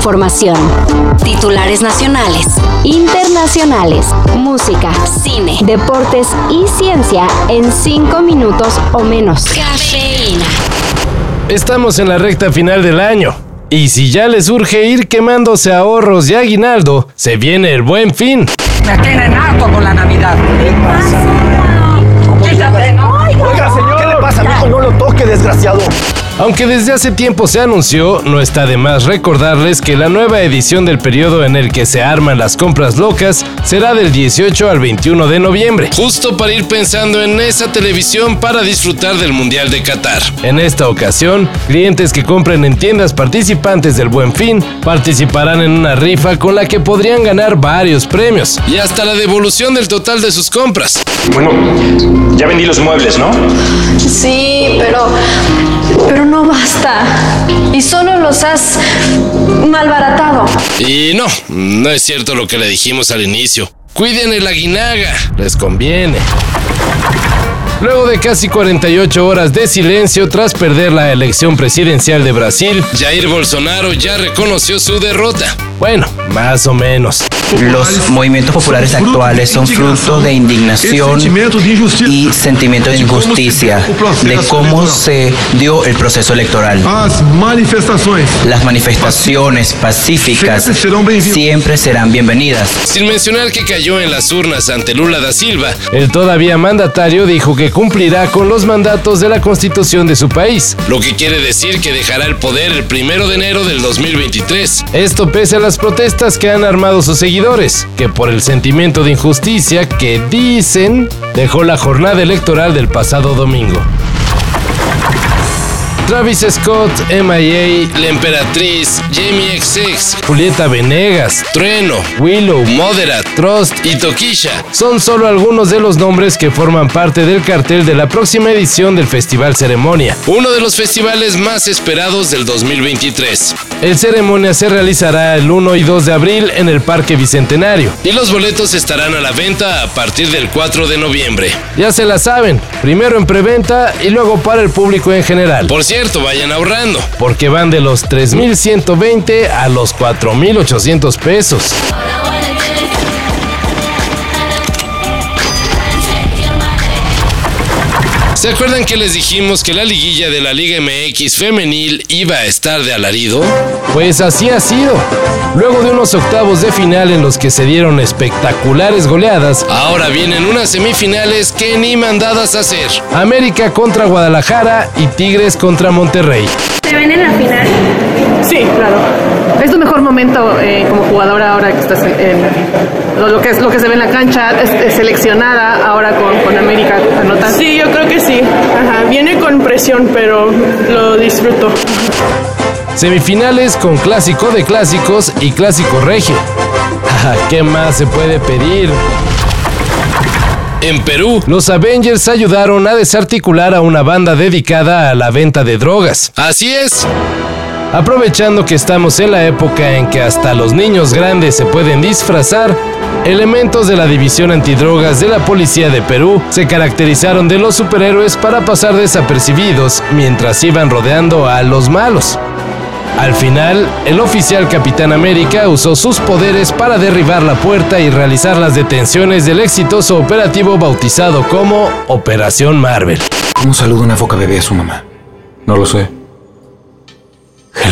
información. Titulares nacionales, internacionales, música, cine, deportes y ciencia en cinco minutos o menos. Cafeína. Estamos en la recta final del año. Y si ya les urge ir quemándose ahorros y aguinaldo, se viene el buen fin. Me tienen harto con la Navidad. ¿Qué pasa? Aunque desde hace tiempo se anunció, no está de más recordarles que la nueva edición del periodo en el que se arman las compras locas será del 18 al 21 de noviembre, justo para ir pensando en esa televisión para disfrutar del Mundial de Qatar. En esta ocasión, clientes que compren en tiendas participantes del Buen Fin participarán en una rifa con la que podrían ganar varios premios y hasta la devolución del total de sus compras. Bueno, ya vendí los muebles, ¿no? Sí, pero. Y solo los has malbaratado. Y no, no es cierto lo que le dijimos al inicio. Cuiden el aguinaga, les conviene. Luego de casi 48 horas de silencio tras perder la elección presidencial de Brasil, Jair Bolsonaro ya reconoció su derrota. Bueno, más o menos. Los movimientos populares actuales son fruto de indignación y sentimiento de injusticia de cómo se dio el proceso electoral. Las manifestaciones. Las manifestaciones pacíficas siempre serán bienvenidas. Sin mencionar que cayó en las urnas ante Lula da Silva, el todavía mandatario dijo que cumplirá con los mandatos de la constitución de su país, lo que quiere decir que dejará el poder el primero de enero del 2023. Esto pese a las protestas que han armado sus seguidores, que por el sentimiento de injusticia que dicen dejó la jornada electoral del pasado domingo. Travis Scott, MIA, La Emperatriz, Jamie XX, Julieta Venegas, Trueno, Willow, Moderat, Trust y Tokisha son solo algunos de los nombres que forman parte del cartel de la próxima edición del Festival Ceremonia, uno de los festivales más esperados del 2023. El Ceremonia se realizará el 1 y 2 de abril en el Parque Bicentenario y los boletos estarán a la venta a partir del 4 de noviembre. Ya se la saben, primero en preventa y luego para el público en general. Por cierto, vayan ahorrando, porque van de los 3.120 a los 4.800 pesos. ¿Se acuerdan que les dijimos que la liguilla de la Liga MX femenil iba a estar de alarido? Pues así ha sido. Luego de unos octavos de final en los que se dieron espectaculares goleadas, ahora vienen unas semifinales que ni mandadas a hacer. América contra Guadalajara y Tigres contra Monterrey. ¿Se ven en la final? Sí, claro. Es tu mejor momento eh, como jugadora ahora que estás en, lo, lo que es lo que se ve en la cancha, es, es seleccionada ahora con, con América anotar. Sí, yo creo que sí. Ajá, viene con presión, pero lo disfruto. Semifinales con clásico de clásicos y clásico regio. ¿Qué más se puede pedir? En Perú, los Avengers ayudaron a desarticular a una banda dedicada a la venta de drogas. Así es. Aprovechando que estamos en la época en que hasta los niños grandes se pueden disfrazar, elementos de la División Antidrogas de la Policía de Perú se caracterizaron de los superhéroes para pasar desapercibidos mientras iban rodeando a los malos. Al final, el oficial Capitán América usó sus poderes para derribar la puerta y realizar las detenciones del exitoso operativo bautizado como Operación Marvel. ¿Cómo saluda una foca bebé a su mamá? No lo sé.